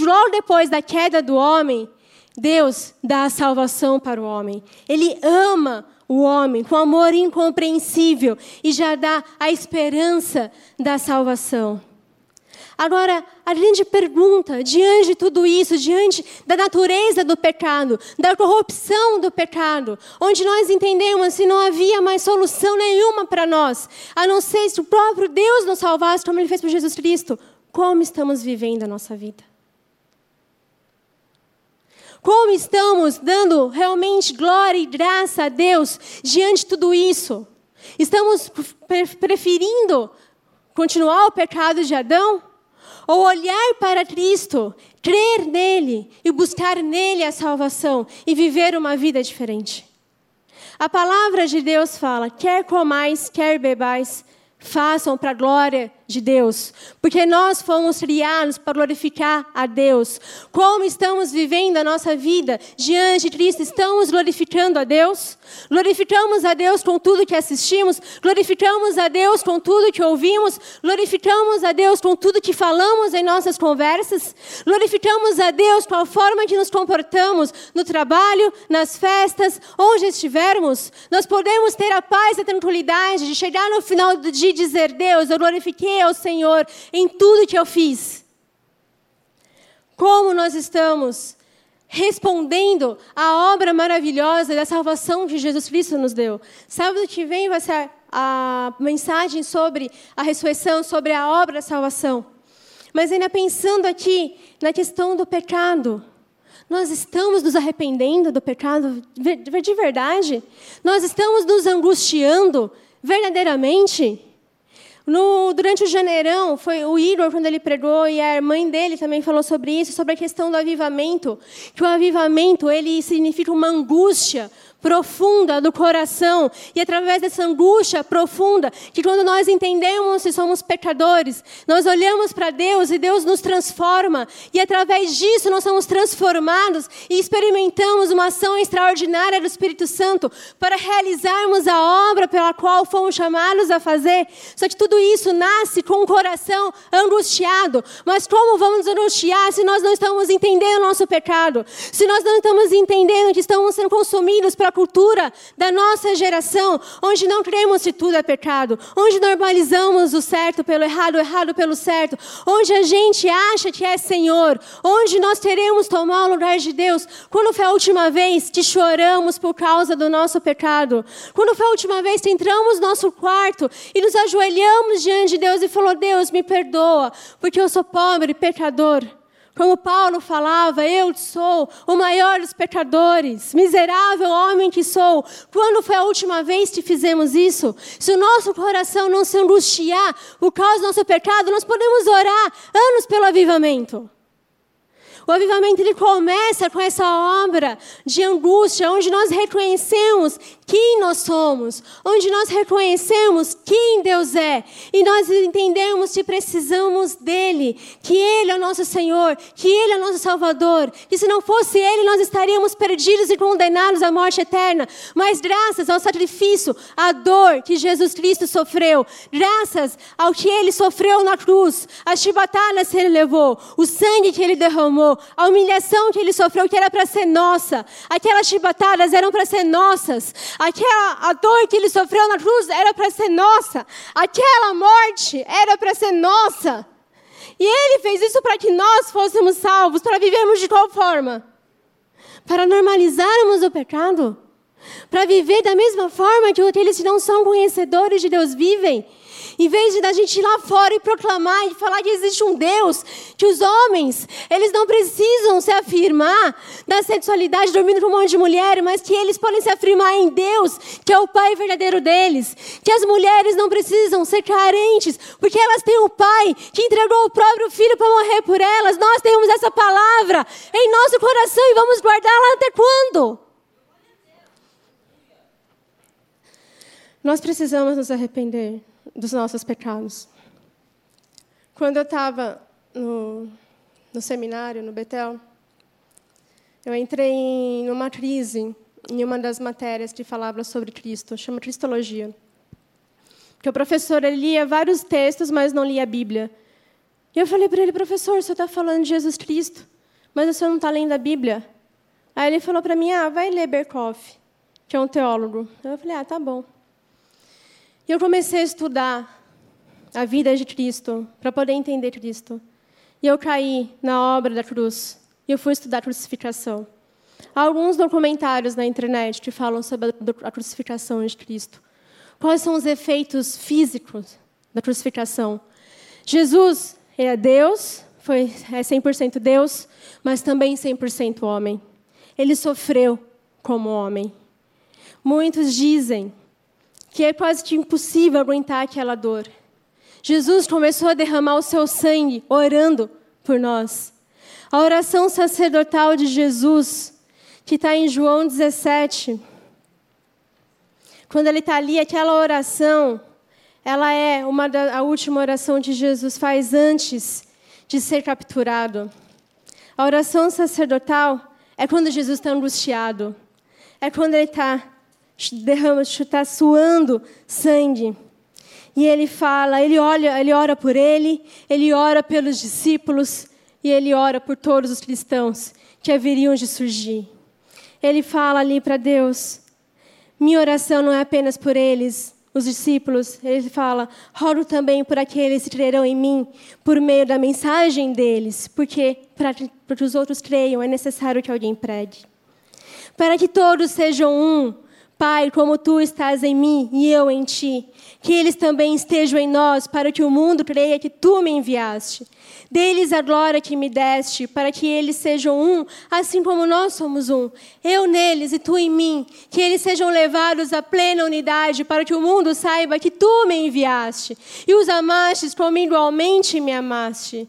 logo depois da queda do homem, Deus dá a salvação para o homem. Ele ama o homem com amor incompreensível e já dá a esperança da salvação. Agora, a grande pergunta, diante de tudo isso, diante da natureza do pecado, da corrupção do pecado, onde nós entendemos que não havia mais solução nenhuma para nós, a não ser se o próprio Deus nos salvasse, como Ele fez por Jesus Cristo, como estamos vivendo a nossa vida? Como estamos dando realmente glória e graça a Deus diante de tudo isso? Estamos preferindo continuar o pecado de Adão? ou olhar para Cristo, crer nele e buscar nele a salvação e viver uma vida diferente. A palavra de Deus fala: quer comais, quer bebais, façam para a glória de Deus, porque nós fomos criados para glorificar a Deus. Como estamos vivendo a nossa vida diante de Cristo? Estamos glorificando a Deus? Glorificamos a Deus com tudo que assistimos? Glorificamos a Deus com tudo que ouvimos? Glorificamos a Deus com tudo que falamos em nossas conversas? Glorificamos a Deus com a forma que nos comportamos no trabalho, nas festas, onde estivermos? Nós podemos ter a paz e a tranquilidade de chegar no final do dia e dizer: Deus, eu glorifiquei ao Senhor em tudo que eu fiz. Como nós estamos respondendo à obra maravilhosa da salvação que Jesus Cristo nos deu. Sábado que vem vai ser a mensagem sobre a ressurreição, sobre a obra da salvação. Mas ainda pensando aqui na questão do pecado. Nós estamos nos arrependendo do pecado de verdade? Nós estamos nos angustiando verdadeiramente? No, durante o janeirão, foi o Igor, quando ele pregou, e a mãe dele também falou sobre isso, sobre a questão do avivamento. Que o avivamento, ele significa uma angústia, profunda do coração. E através dessa angústia profunda, que quando nós entendemos que somos pecadores, nós olhamos para Deus e Deus nos transforma. E através disso nós somos transformados e experimentamos uma ação extraordinária do Espírito Santo para realizarmos a obra pela qual fomos chamados a fazer. Só que tudo isso nasce com o coração angustiado. Mas como vamos angustiar se nós não estamos entendendo o nosso pecado? Se nós não estamos entendendo que estamos sendo consumidos pela cultura da nossa geração, onde não cremos que tudo é pecado, onde normalizamos o certo pelo errado, o errado pelo certo, onde a gente acha que é Senhor, onde nós queremos tomar o lugar de Deus. Quando foi a última vez que choramos por causa do nosso pecado? Quando foi a última vez que entramos no nosso quarto e nos ajoelhamos diante de Deus e falou: Deus, me perdoa, porque eu sou pobre, pecador. Como Paulo falava, eu sou o maior dos pecadores, miserável homem que sou. Quando foi a última vez que fizemos isso? Se o nosso coração não se angustiar por causa do nosso pecado, nós podemos orar anos pelo avivamento. O avivamento ele começa com essa obra de angústia, onde nós reconhecemos quem nós somos, onde nós reconhecemos quem Deus é e nós entendemos que precisamos dele, que ele é o nosso Senhor, que ele é o nosso Salvador, que se não fosse ele nós estaríamos perdidos e condenados à morte eterna, mas graças ao sacrifício, à dor que Jesus Cristo sofreu, graças ao que ele sofreu na cruz, as chibatadas que ele levou, o sangue que ele derramou, a humilhação que ele sofreu que era para ser nossa, aquelas chibatadas eram para ser nossas. Aquela a dor que ele sofreu na cruz era para ser nossa. Aquela morte era para ser nossa. E ele fez isso para que nós fôssemos salvos, para vivermos de qual forma? Para normalizarmos o pecado? Para viver da mesma forma que aqueles que não são conhecedores de Deus vivem? Em vez de a gente ir lá fora e proclamar e falar que existe um Deus, que os homens, eles não precisam se afirmar da sexualidade dormindo com um monte de mulher, mas que eles podem se afirmar em Deus, que é o Pai verdadeiro deles. Que as mulheres não precisam ser carentes, porque elas têm o Pai que entregou o próprio Filho para morrer por elas. Nós temos essa palavra em nosso coração e vamos guardá-la até quando? Nós precisamos nos arrepender dos nossos pecados. Quando eu estava no, no seminário, no Betel, eu entrei em uma crise em uma das matérias que falava sobre Cristo, chama Cristologia. Que o professor lia vários textos, mas não lia a Bíblia. E eu falei para ele, professor, você está falando de Jesus Cristo, mas você não está lendo a Bíblia? Aí ele falou para mim, ah, vai ler Berkoff, que é um teólogo. Eu falei, ah, tá bom. E eu comecei a estudar a vida de Cristo para poder entender Cristo. E eu caí na obra da cruz. E eu fui estudar a crucificação. Há alguns documentários na internet que falam sobre a crucificação de Cristo. Quais são os efeitos físicos da crucificação? Jesus é Deus, foi, é 100% Deus, mas também 100% homem. Ele sofreu como homem. Muitos dizem que é quase que impossível aguentar aquela dor. Jesus começou a derramar o seu sangue orando por nós. A oração sacerdotal de Jesus, que está em João 17, quando ele está ali, aquela oração, ela é uma da, a última oração que Jesus faz antes de ser capturado. A oração sacerdotal é quando Jesus está angustiado. É quando ele está derrama, está suando sangue. E ele fala, ele olha, ele ora por ele, ele ora pelos discípulos e ele ora por todos os cristãos que haveriam de surgir. Ele fala ali para Deus: minha oração não é apenas por eles, os discípulos. Ele fala: rogo também por aqueles que crerão em mim por meio da mensagem deles, porque para que os outros creiam é necessário que alguém pregue. Para que todos sejam um, Pai, como tu estás em mim e eu em ti, que eles também estejam em nós, para que o mundo creia que tu me enviaste. Deles a glória que me deste, para que eles sejam um, assim como nós somos um. Eu neles e tu em mim, que eles sejam levados à plena unidade, para que o mundo saiba que tu me enviaste e os amastes como igualmente me amaste.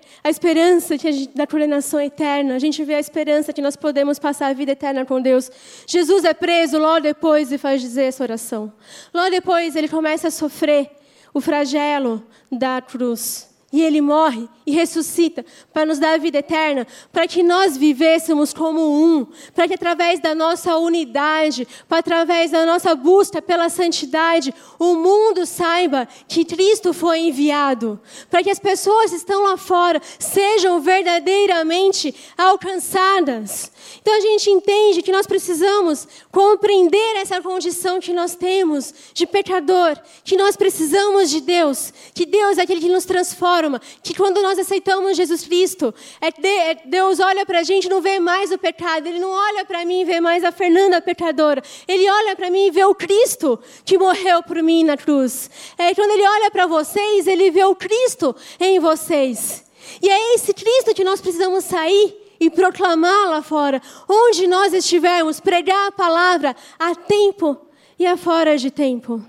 a esperança da condenação eterna. A gente vê a esperança que nós podemos passar a vida eterna com Deus. Jesus é preso logo depois e faz dizer essa oração. Logo depois ele começa a sofrer o flagelo da cruz. E ele morre e ressuscita para nos dar a vida eterna, para que nós vivêssemos como um, para que através da nossa unidade, para através da nossa busca pela santidade, o mundo saiba que Cristo foi enviado, para que as pessoas que estão lá fora sejam verdadeiramente alcançadas. Então a gente entende que nós precisamos compreender essa condição que nós temos de pecador, que nós precisamos de Deus, que Deus é aquele que nos transforma, que quando nós aceitamos Jesus Cristo, é, é Deus olha para a gente e não vê mais o pecado, Ele não olha para mim e vê mais a Fernanda pecadora, Ele olha para mim e vê o Cristo que morreu por mim na cruz. É quando Ele olha para vocês, Ele vê o Cristo em vocês. E é esse Cristo que nós precisamos sair e proclamar lá fora, onde nós estivermos, pregar a palavra a tempo e a fora de tempo.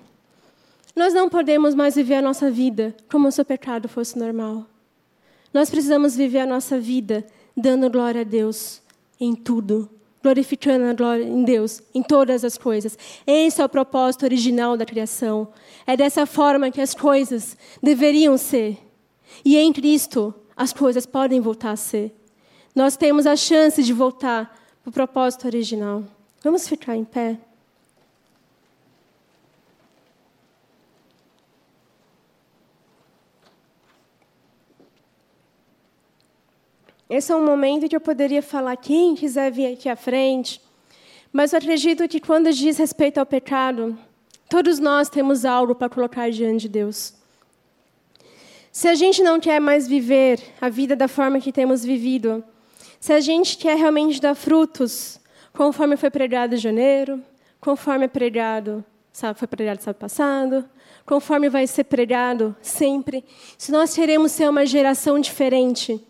Nós não podemos mais viver a nossa vida como se o pecado fosse normal. Nós precisamos viver a nossa vida dando glória a Deus em tudo, glorificando a glória em Deus em todas as coisas. Esse é o propósito original da criação. É dessa forma que as coisas deveriam ser. E em Cristo, as coisas podem voltar a ser nós temos a chance de voltar para o propósito original. Vamos ficar em pé? Esse é um momento que eu poderia falar quem quiser vir aqui à frente, mas eu acredito que quando diz respeito ao pecado, todos nós temos algo para colocar diante de Deus. Se a gente não quer mais viver a vida da forma que temos vivido, se a gente quer realmente dar frutos, conforme foi pregado em janeiro, conforme é pregado, sabe, foi pregado sábado passado, conforme vai ser pregado sempre, se nós queremos ser uma geração diferente,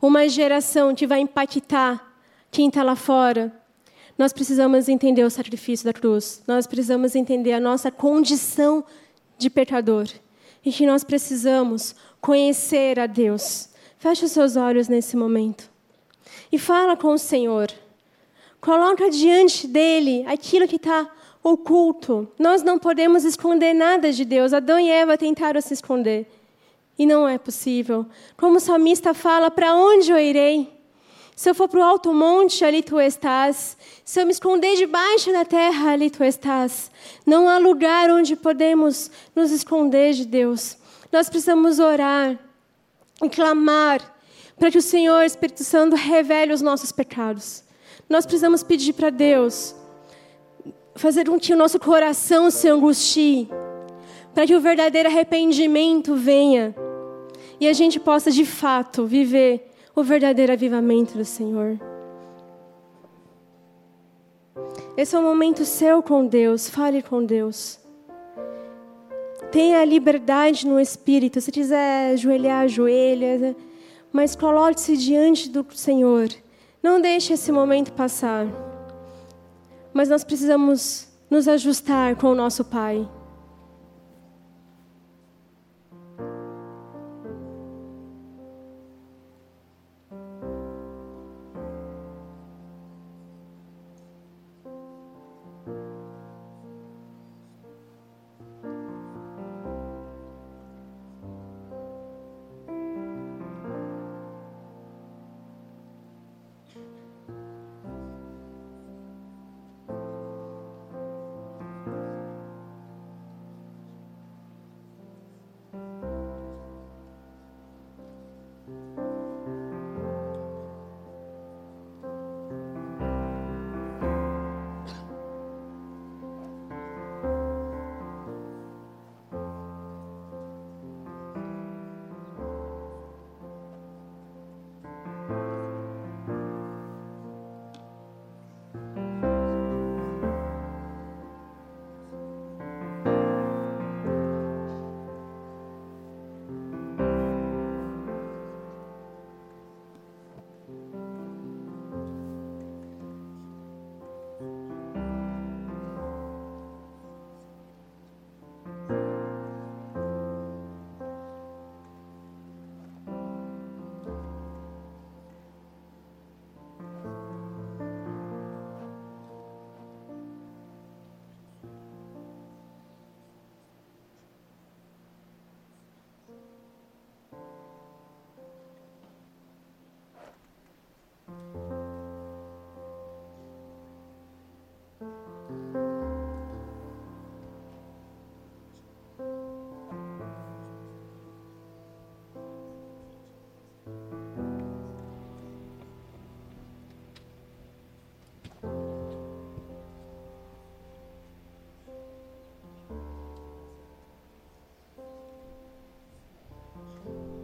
uma geração que vai impactar quem está lá fora, nós precisamos entender o sacrifício da cruz, nós precisamos entender a nossa condição de pecador e que nós precisamos conhecer a Deus. Feche os seus olhos nesse momento e fala com o Senhor. Coloca diante dele aquilo que está oculto. Nós não podemos esconder nada de Deus. Adão e Eva tentaram se esconder. E não é possível. Como o salmista fala: Para onde eu irei? Se eu for para o alto monte, ali tu estás. Se eu me esconder debaixo da terra, ali tu estás. Não há lugar onde podemos nos esconder de Deus. Nós precisamos orar e clamar para que o Senhor, Espírito Santo, revele os nossos pecados. Nós precisamos pedir para Deus fazer com que o nosso coração se angustie, para que o verdadeiro arrependimento venha e a gente possa de fato viver o verdadeiro avivamento do Senhor. Esse é um momento seu com Deus, fale com Deus. Tenha liberdade no espírito. Se quiser ajoelhar, ajoelha. Mas coloque-se diante do Senhor. Não deixe esse momento passar. Mas nós precisamos nos ajustar com o nosso Pai. Amen.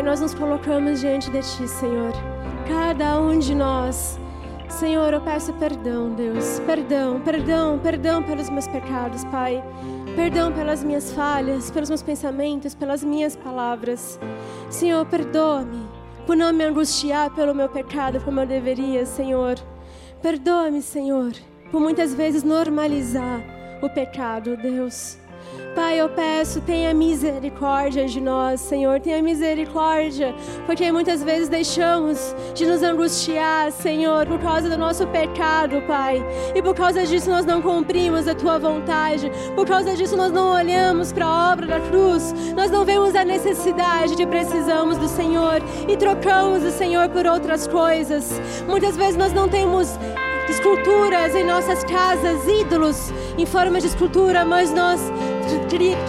Pai, nós nos colocamos diante de Ti, Senhor. Cada um de nós. Senhor, eu peço perdão, Deus. Perdão, perdão, perdão pelos meus pecados, Pai. Perdão pelas minhas falhas, pelos meus pensamentos, pelas minhas palavras. Senhor, perdoa-me por não me angustiar pelo meu pecado como eu deveria, Senhor. Perdoa-me, Senhor, por muitas vezes normalizar o pecado, Deus. Pai, eu peço, tenha misericórdia de nós, Senhor, tenha misericórdia, porque muitas vezes deixamos de nos angustiar, Senhor, por causa do nosso pecado, Pai, e por causa disso nós não cumprimos a Tua vontade, por causa disso nós não olhamos para a obra da cruz, nós não vemos a necessidade de precisamos do Senhor e trocamos o Senhor por outras coisas. Muitas vezes nós não temos esculturas em nossas casas, ídolos em forma de escultura, mas nós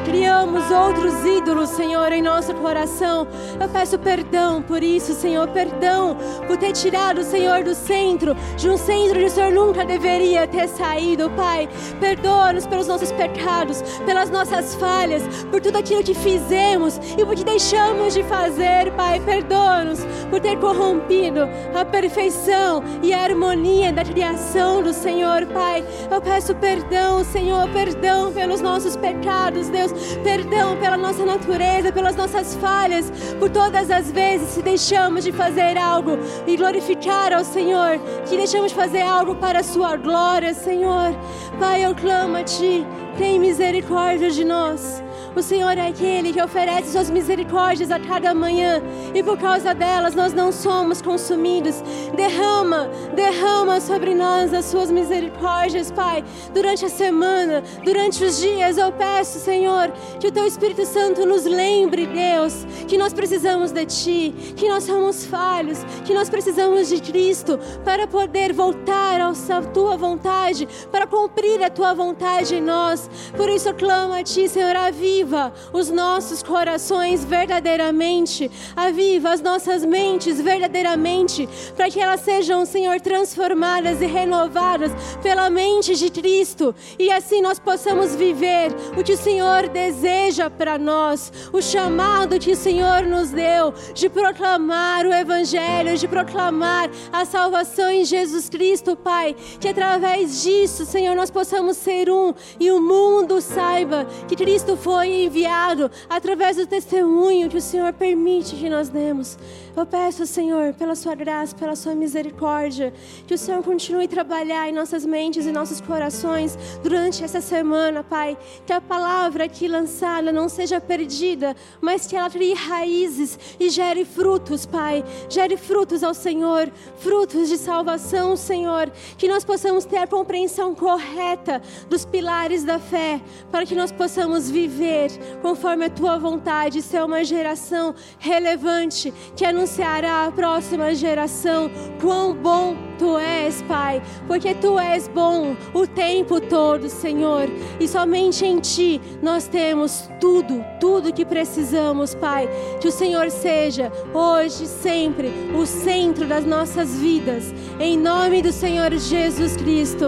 criamos outros ídolos, Senhor, em nosso coração. Eu peço perdão por isso, Senhor, perdão por ter tirado o Senhor do centro, de um centro que o Senhor nunca deveria ter saído, Pai. Perdoa-nos pelos nossos pecados, pelas nossas falhas, por tudo aquilo que fizemos e por que deixamos de fazer, Pai. Perdoa-nos por ter corrompido a perfeição e a harmonia da criação do Senhor, Pai. Eu peço perdão, Senhor, perdão pelos nossos pecados pecados, Deus. Perdão pela nossa natureza, pelas nossas falhas, por todas as vezes que deixamos de fazer algo e glorificar ao Senhor, que deixamos de fazer algo para a Sua glória, Senhor. Pai, eu clamo a Ti, tem misericórdia de nós. O Senhor é aquele que oferece suas misericórdias a cada manhã e por causa delas nós não somos consumidos. Derrama, derrama sobre nós as suas misericórdias, Pai, durante a semana, durante os dias. Eu peço, Senhor, que o Teu Espírito Santo nos lembre, Deus, que nós precisamos de Ti, que nós somos falhos, que nós precisamos de Cristo para poder voltar à Tua vontade, para cumprir a Tua vontade em nós. Por isso eu clamo a Ti, Senhor, avisa aviva os nossos corações verdadeiramente, aviva as nossas mentes verdadeiramente, para que elas sejam, Senhor, transformadas e renovadas pela mente de Cristo, e assim nós possamos viver o que o Senhor deseja para nós, o chamado que o Senhor nos deu de proclamar o Evangelho, de proclamar a salvação em Jesus Cristo, Pai, que através disso, Senhor, nós possamos ser um e o mundo saiba que Cristo foi enviado através do testemunho que o Senhor permite que nós demos. Eu peço, Senhor, pela sua graça, pela sua misericórdia, que o Senhor continue a trabalhar em nossas mentes e nossos corações durante essa semana, Pai. Que a palavra aqui lançada não seja perdida, mas que ela crie raízes e gere frutos, Pai. Gere frutos ao Senhor, frutos de salvação, Senhor. Que nós possamos ter a compreensão correta dos pilares da fé, para que nós possamos viver conforme a tua vontade, ser uma geração relevante que anuncia anunciará à próxima geração quão bom tu és, Pai, porque tu és bom o tempo todo, Senhor, e somente em ti nós temos tudo, tudo que precisamos, Pai. Que o Senhor seja hoje, sempre, o centro das nossas vidas, em nome do Senhor Jesus Cristo.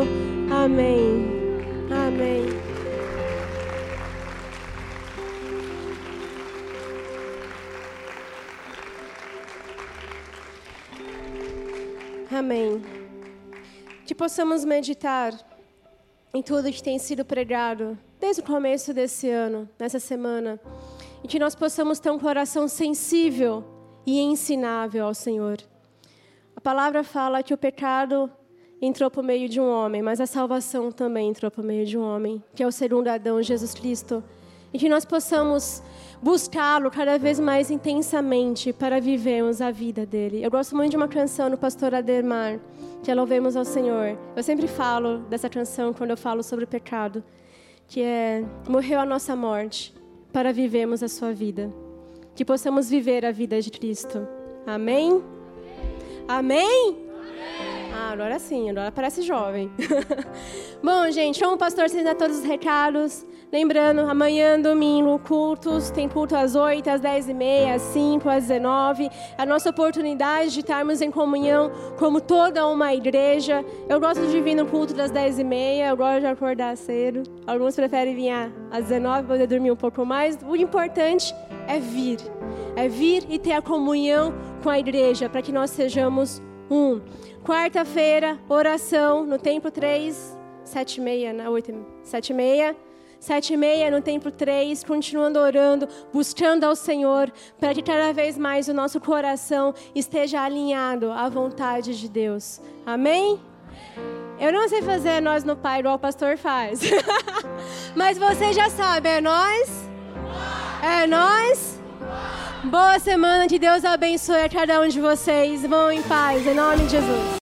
Amém. Amém. Que possamos meditar em tudo que tem sido pregado desde o começo desse ano, nessa semana, e que nós possamos ter um coração sensível e ensinável ao Senhor. A palavra fala que o pecado entrou por meio de um homem, mas a salvação também entrou por meio de um homem, que é o segundo Adão, Jesus Cristo. E que nós possamos buscá-lo cada vez mais intensamente para vivermos a vida dele. Eu gosto muito de uma canção do pastor Ademar, que é Louvemos ao Senhor. Eu sempre falo dessa canção quando eu falo sobre o pecado, que é Morreu a nossa morte para vivermos a sua vida. Que possamos viver a vida de Cristo. Amém? Amém? Amém? Ah, agora sim, agora parece jovem. Bom, gente, como o pastor você dá todos os recados. Lembrando, amanhã, domingo, cultos. Tem culto às 8, às 10 e meia, às 5, às 19. A nossa oportunidade de estarmos em comunhão como toda uma igreja. Eu gosto de vir no culto das 10 e meia, eu gosto de acordar cedo. Alguns preferem vir às 19, poder dormir um pouco mais. O importante é vir. É vir e ter a comunhão com a igreja, para que nós sejamos um. Quarta-feira, oração no templo 3, 7 e meia, né? 8, 7 e meia. Sete e meia no templo 3, continuando orando, buscando ao Senhor, para que cada vez mais o nosso coração esteja alinhado à vontade de Deus. Amém? Eu não sei fazer nós no Pai igual o pastor faz. Mas você já sabe, é nós? É nós? Boa semana, que Deus abençoe a cada um de vocês. Vão em paz, em nome de Jesus.